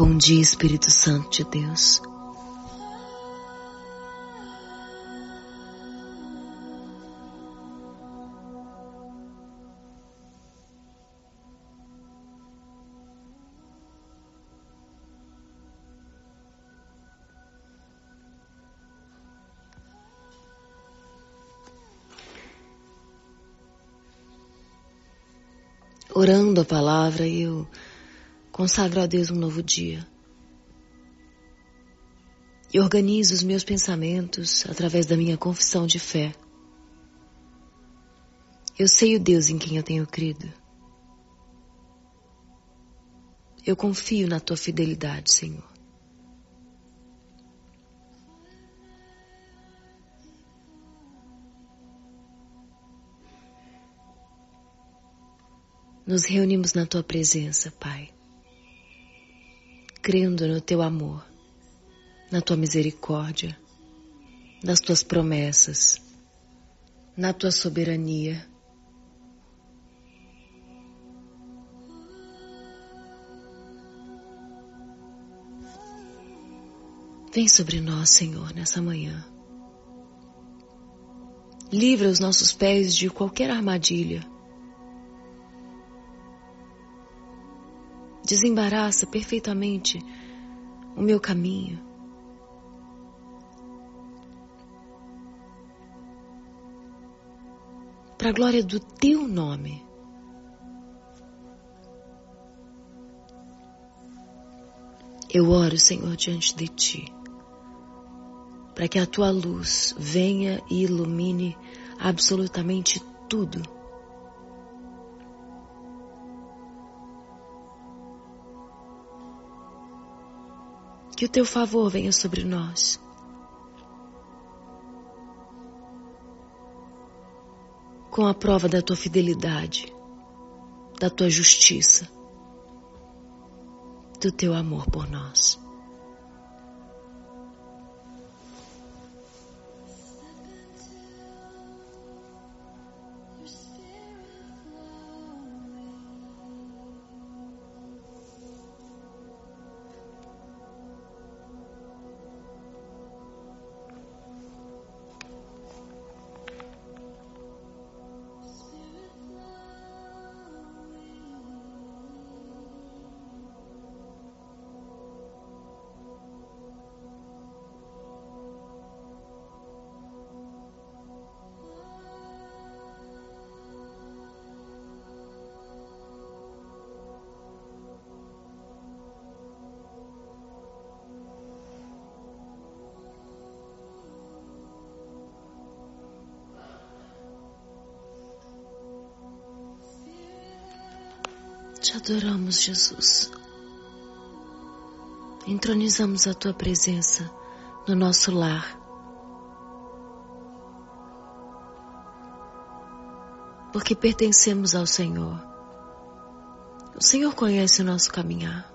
Bom dia, Espírito Santo de Deus. orando a palavra, eu consagro a Deus um novo dia. E organizo os meus pensamentos através da minha confissão de fé. Eu sei o Deus em quem eu tenho crido. Eu confio na tua fidelidade, Senhor. Nos reunimos na tua presença, Pai, crendo no teu amor, na tua misericórdia, nas tuas promessas, na tua soberania. Vem sobre nós, Senhor, nessa manhã. Livra os nossos pés de qualquer armadilha desembaraça perfeitamente o meu caminho. Para a glória do teu nome. Eu oro, Senhor, diante de ti, para que a tua luz venha e ilumine absolutamente tudo Que o teu favor venha sobre nós. Com a prova da tua fidelidade, da tua justiça, do teu amor por nós. Te adoramos, Jesus. Entronizamos a tua presença no nosso lar. Porque pertencemos ao Senhor. O Senhor conhece o nosso caminhar.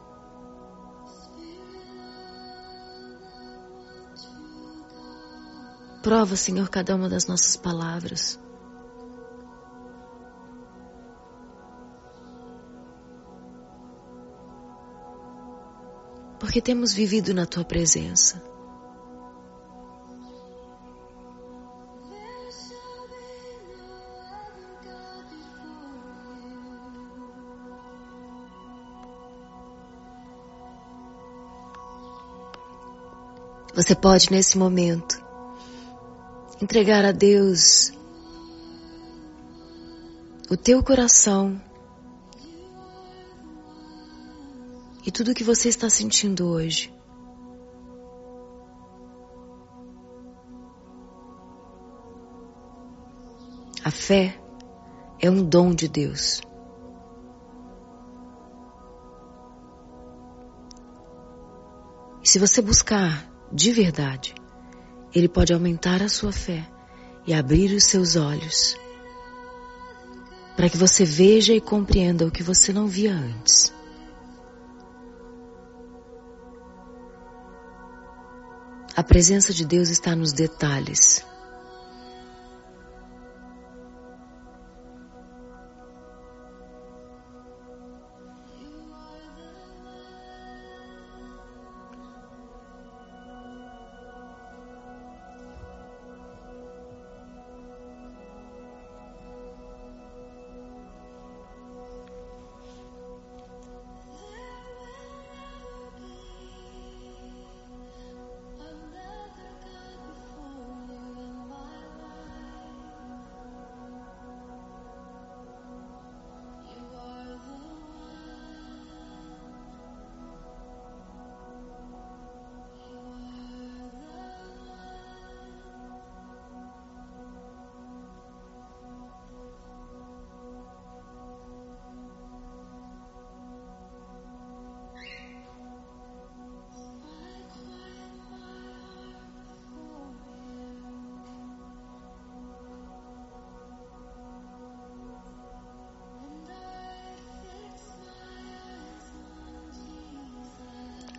Prova, Senhor, cada uma das nossas palavras. Porque temos vivido na tua presença. Você pode, nesse momento, entregar a Deus o teu coração tudo o que você está sentindo hoje. A fé é um dom de Deus. E se você buscar de verdade, Ele pode aumentar a sua fé e abrir os seus olhos para que você veja e compreenda o que você não via antes. A presença de Deus está nos detalhes.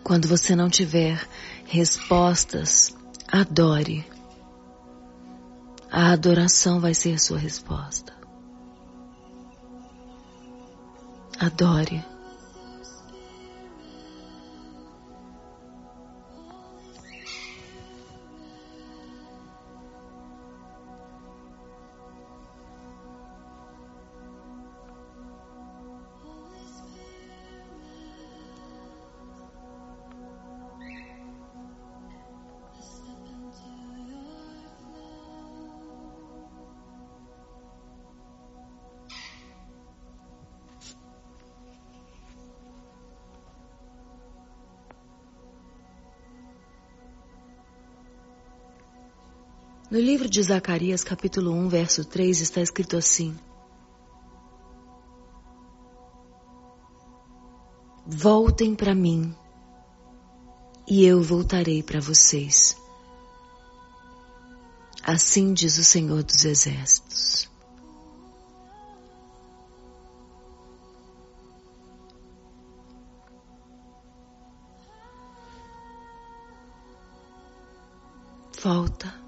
Quando você não tiver respostas, adore. A adoração vai ser sua resposta. Adore. No livro de Zacarias, capítulo 1, verso 3, está escrito assim: Voltem para mim, e eu voltarei para vocês. Assim diz o Senhor dos Exércitos. Volta.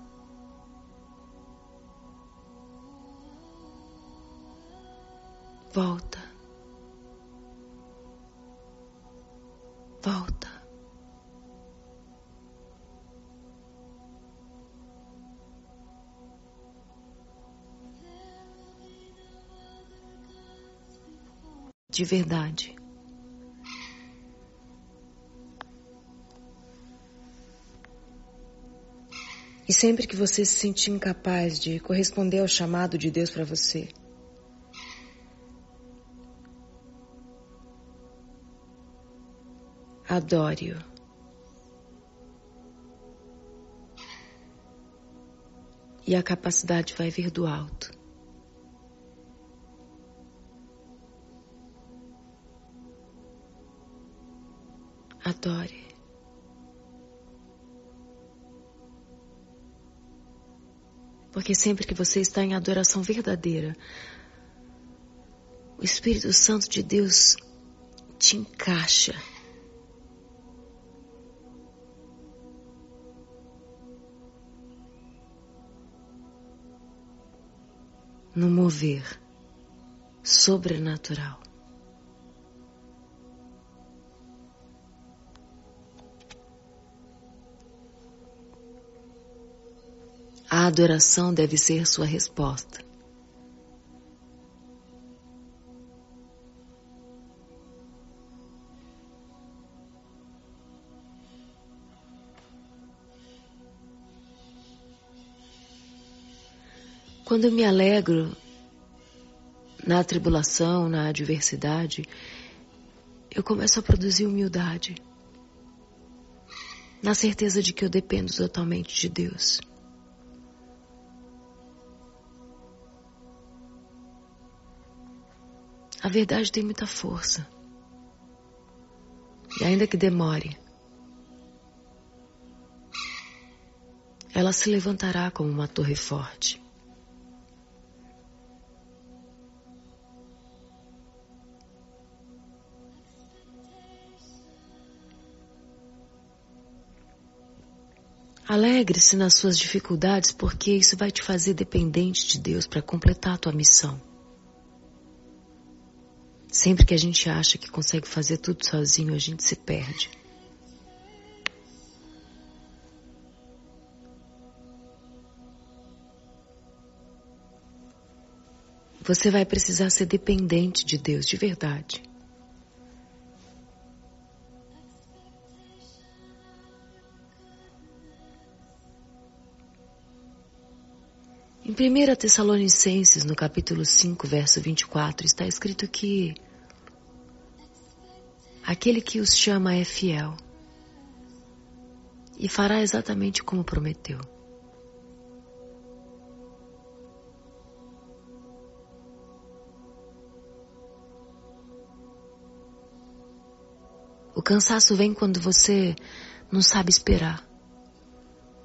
Volta. Volta. De verdade. E sempre que você se sentir incapaz de corresponder ao chamado de Deus para você, Adore-o. E a capacidade vai vir do alto. Adore. Porque sempre que você está em adoração verdadeira, o Espírito Santo de Deus te encaixa no mover sobrenatural. A adoração deve ser sua resposta. Quando eu me alegro na tribulação, na adversidade, eu começo a produzir humildade, na certeza de que eu dependo totalmente de Deus. A verdade tem muita força. E ainda que demore, ela se levantará como uma torre forte. Alegre-se nas suas dificuldades, porque isso vai te fazer dependente de Deus para completar a tua missão. Sempre que a gente acha que consegue fazer tudo sozinho, a gente se perde. Você vai precisar ser dependente de Deus de verdade. Em 1 Tessalonicenses, no capítulo 5, verso 24, está escrito que aquele que os chama é fiel e fará exatamente como prometeu. O cansaço vem quando você não sabe esperar,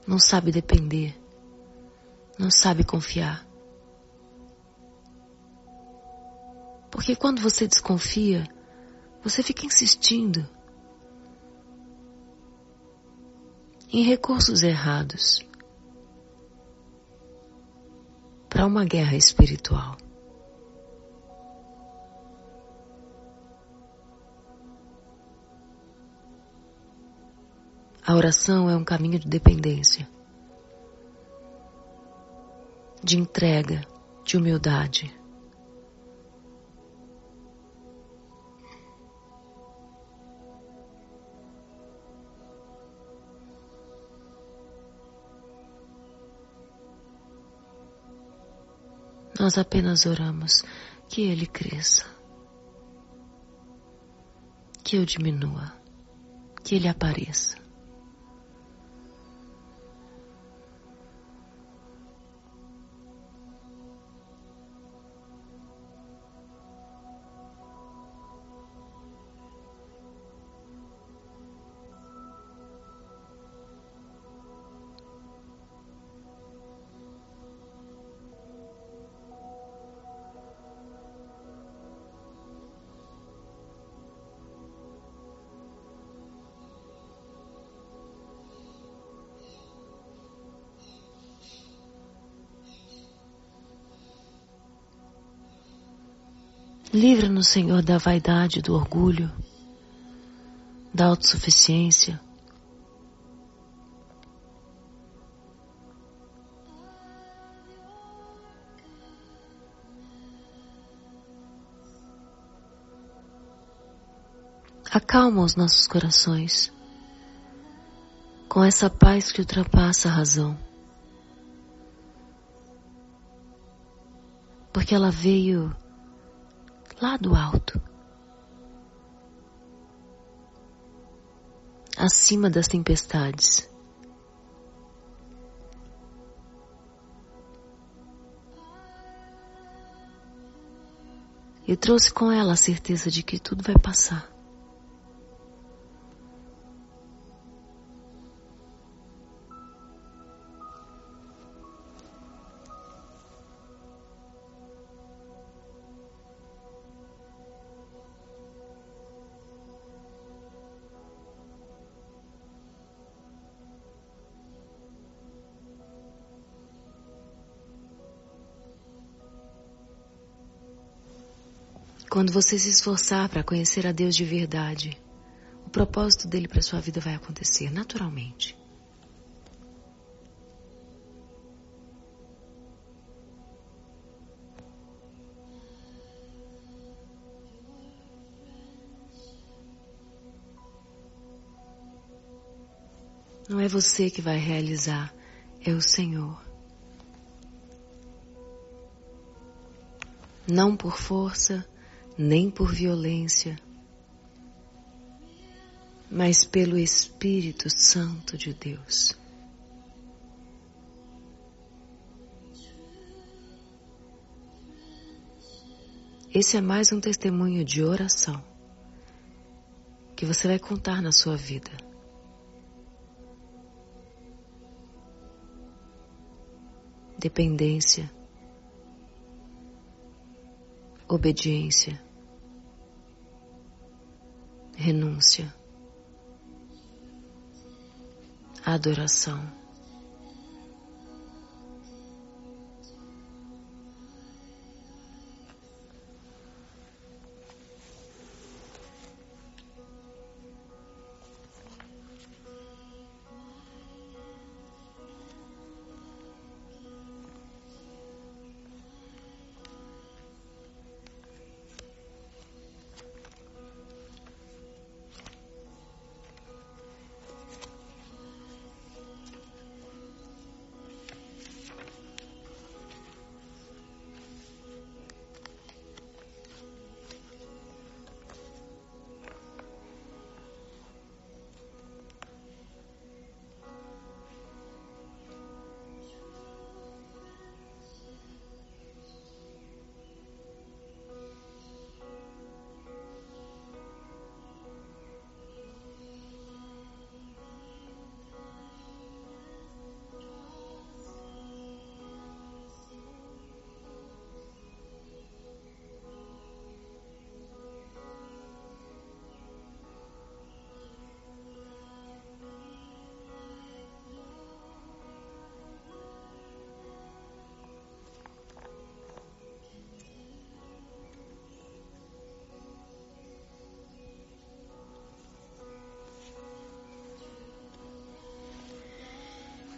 não sabe depender não sabe confiar. Porque quando você desconfia, você fica insistindo. em recursos errados para uma guerra espiritual. A oração é um caminho de dependência, de entrega, de humildade. Nós apenas oramos que ele cresça, que eu diminua, que ele apareça. Livra-nos, Senhor, da vaidade, do orgulho, da autossuficiência. Acalma os nossos corações com essa paz que ultrapassa a razão. Porque ela veio lá do alto, acima das tempestades. E trouxe com ela a certeza de que tudo vai passar. Quando você se esforçar para conhecer a Deus de verdade, o propósito dele para sua vida vai acontecer naturalmente. Não é você que vai realizar, é o Senhor. Não por força, nem por violência, mas pelo Espírito Santo de Deus. Esse é mais um testemunho de oração que você vai contar na sua vida. Dependência obediência, renúncia, adoração.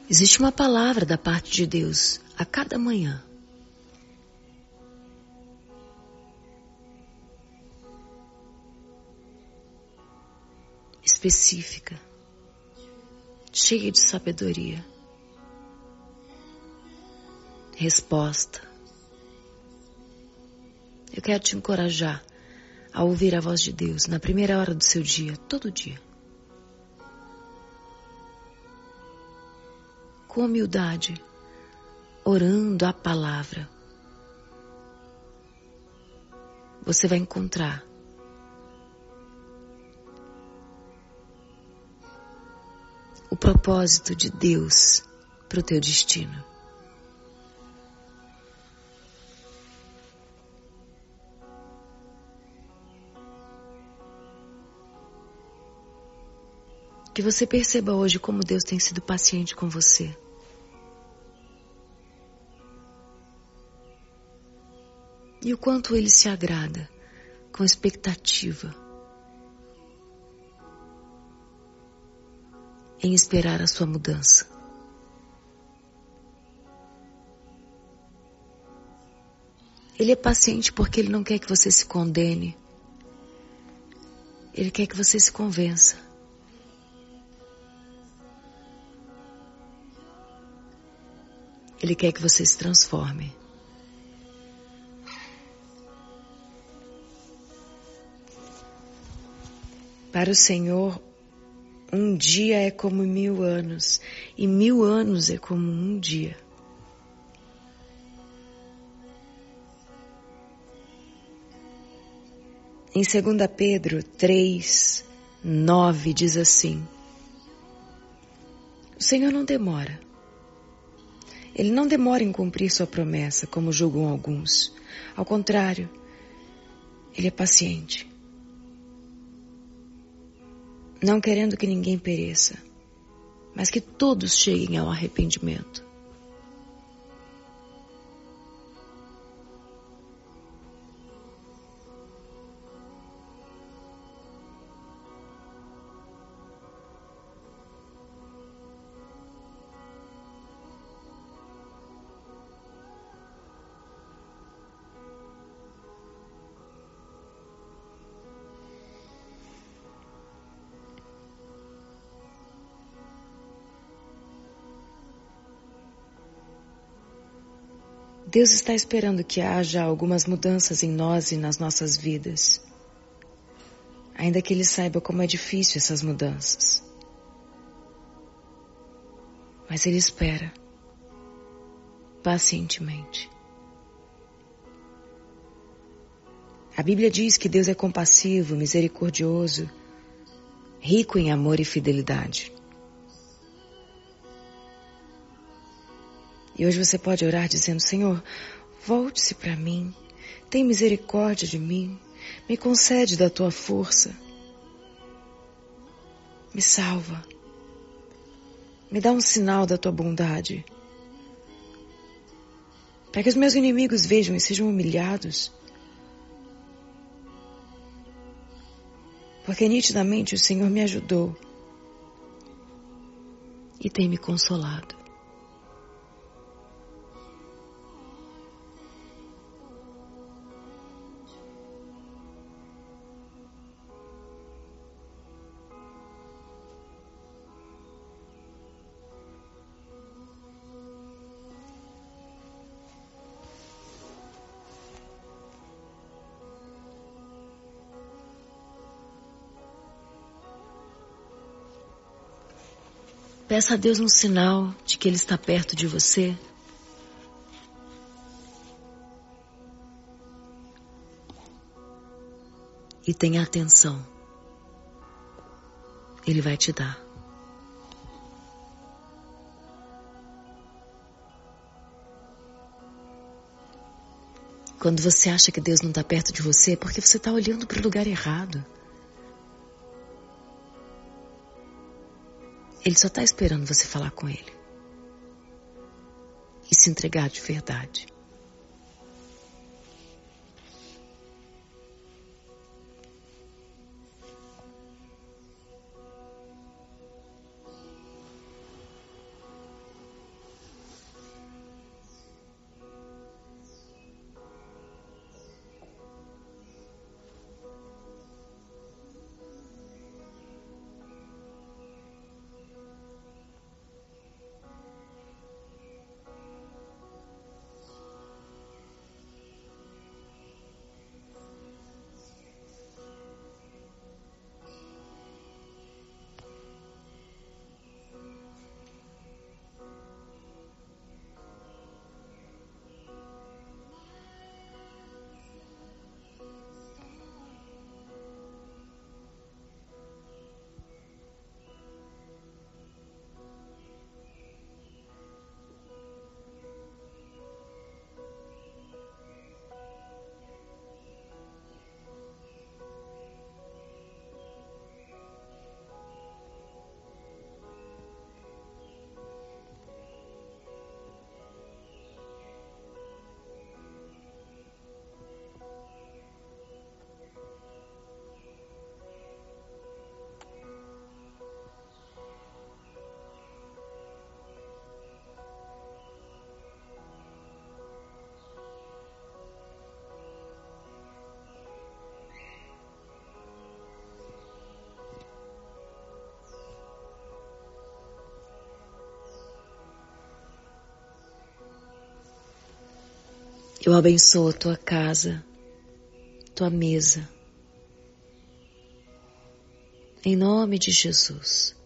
Existe uma palavra da parte de Deus a cada manhã. Específica, cheia de sabedoria, resposta. Eu quero te encorajar a ouvir a voz de Deus na primeira hora do seu dia, todo dia. Com humildade, orando a palavra, você vai encontrar o propósito de Deus para o teu destino. Que você perceba hoje como Deus tem sido paciente com você. E o quanto ele se agrada com expectativa em esperar a sua mudança. Ele é paciente porque ele não quer que você se condene. Ele quer que você se convença. Ele quer que você se transforme. Para o Senhor, um dia é como mil anos, e mil anos é como um dia. Em 2 Pedro 3, 9 diz assim: O Senhor não demora. Ele não demora em cumprir sua promessa, como julgam alguns. Ao contrário, ele é paciente não querendo que ninguém pereça, mas que todos cheguem ao arrependimento. Deus está esperando que haja algumas mudanças em nós e nas nossas vidas. Ainda que Ele saiba como é difícil essas mudanças. Mas Ele espera pacientemente. A Bíblia diz que Deus é compassivo, misericordioso, rico em amor e fidelidade. E hoje você pode orar dizendo: Senhor, volte-se para mim, tem misericórdia de mim, me concede da tua força, me salva, me dá um sinal da tua bondade, para que os meus inimigos vejam e sejam humilhados. Porque nitidamente o Senhor me ajudou e tem me consolado. Peça a Deus um sinal de que Ele está perto de você. E tenha atenção. Ele vai te dar. Quando você acha que Deus não está perto de você, é porque você está olhando para o lugar errado. Ele só está esperando você falar com ele e se entregar de verdade. Eu abençoo a tua casa, tua mesa. Em nome de Jesus.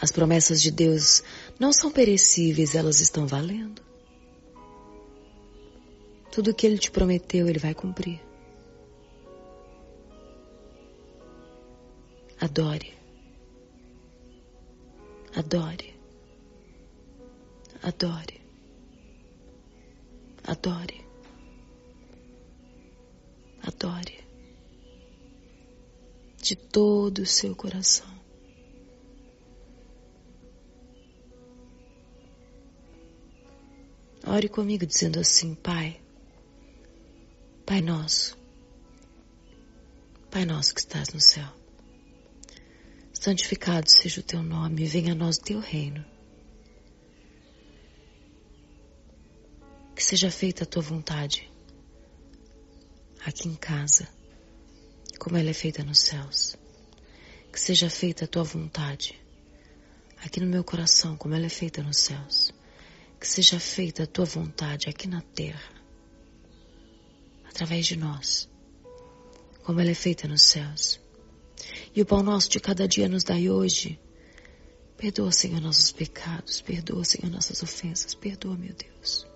As promessas de Deus não são perecíveis, elas estão valendo. Tudo que Ele te prometeu, Ele vai cumprir. Adore. Adore. Adore. Adore. Adore. De todo o seu coração. Ore comigo dizendo assim, Pai, Pai nosso, Pai nosso que estás no céu, santificado seja o teu nome, venha a nós o teu reino. Seja feita a tua vontade, aqui em casa, como ela é feita nos céus. Que seja feita a tua vontade, aqui no meu coração, como ela é feita nos céus que seja feita a tua vontade aqui na terra, através de nós, como ela é feita nos céus. E o pão nosso de cada dia nos dai hoje. Perdoa, Senhor, nossos pecados, perdoa, Senhor, nossas ofensas, perdoa, meu Deus.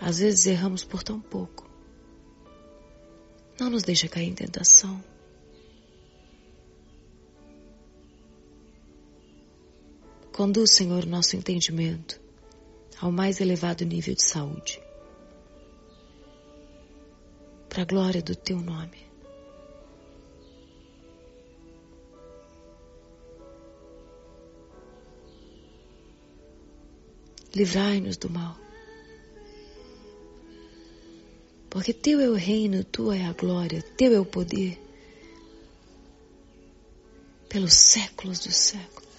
Às vezes erramos por tão pouco. Não nos deixa cair em tentação. Conduz, Senhor, nosso entendimento ao mais elevado nível de saúde. Para a glória do Teu nome. Livrai-nos do mal. Porque Teu é o reino, Tua é a glória, Teu é o poder. Pelos séculos dos séculos.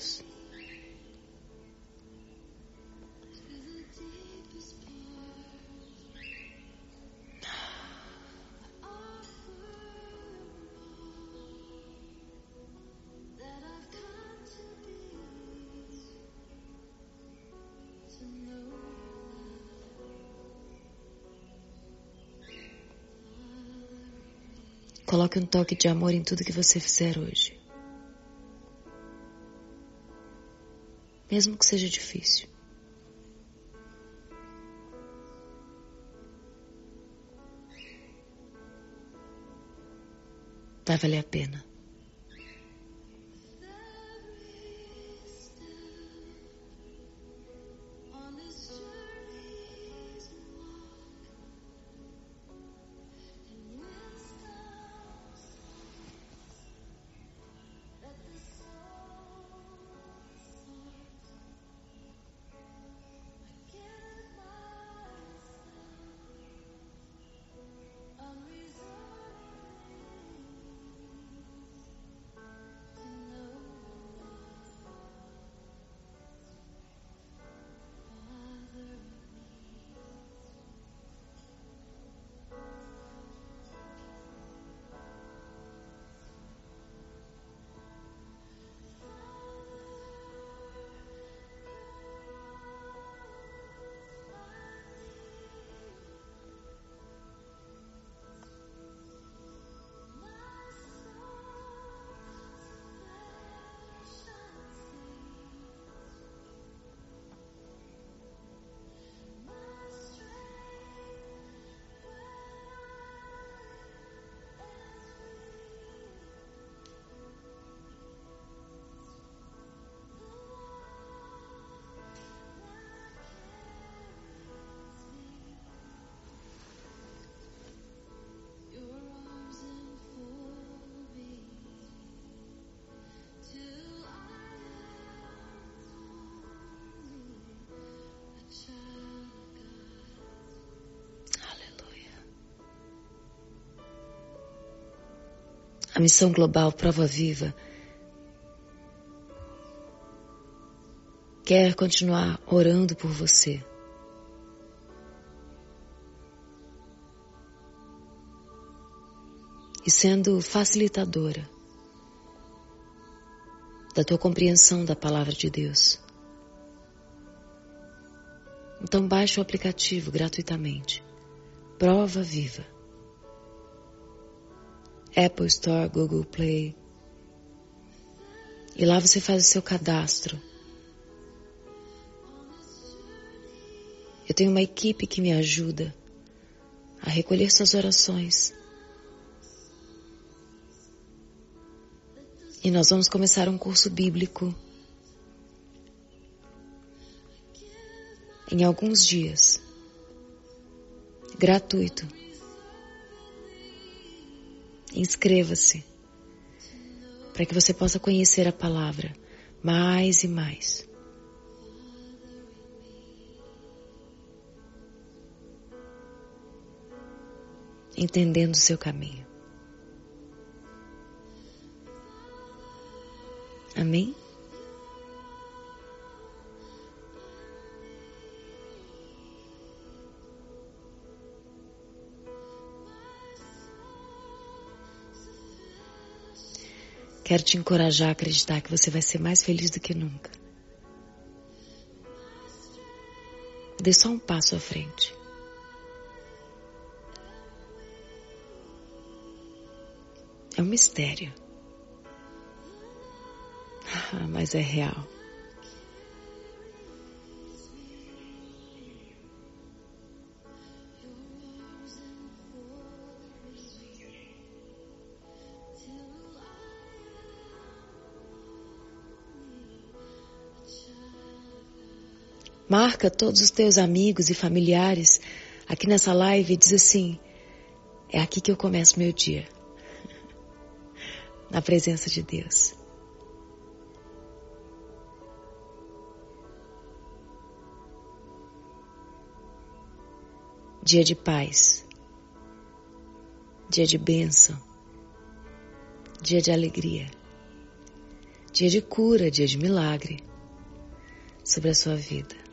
Coloque um toque de amor em tudo que você fizer hoje. Mesmo que seja difícil. Vai valer a pena. A missão global Prova Viva quer continuar orando por você. E sendo facilitadora da tua compreensão da palavra de Deus. Então baixe o aplicativo gratuitamente. Prova Viva. Apple Store, Google Play. E lá você faz o seu cadastro. Eu tenho uma equipe que me ajuda a recolher suas orações. E nós vamos começar um curso bíblico em alguns dias, gratuito. Inscreva-se para que você possa conhecer a palavra mais e mais. Entendendo o seu caminho. Amém? Quero te encorajar a acreditar que você vai ser mais feliz do que nunca. Dê só um passo à frente. É um mistério. Mas é real. Marca todos os teus amigos e familiares aqui nessa live e diz assim: é aqui que eu começo meu dia. Na presença de Deus. Dia de paz. Dia de bênção. Dia de alegria. Dia de cura, dia de milagre sobre a sua vida.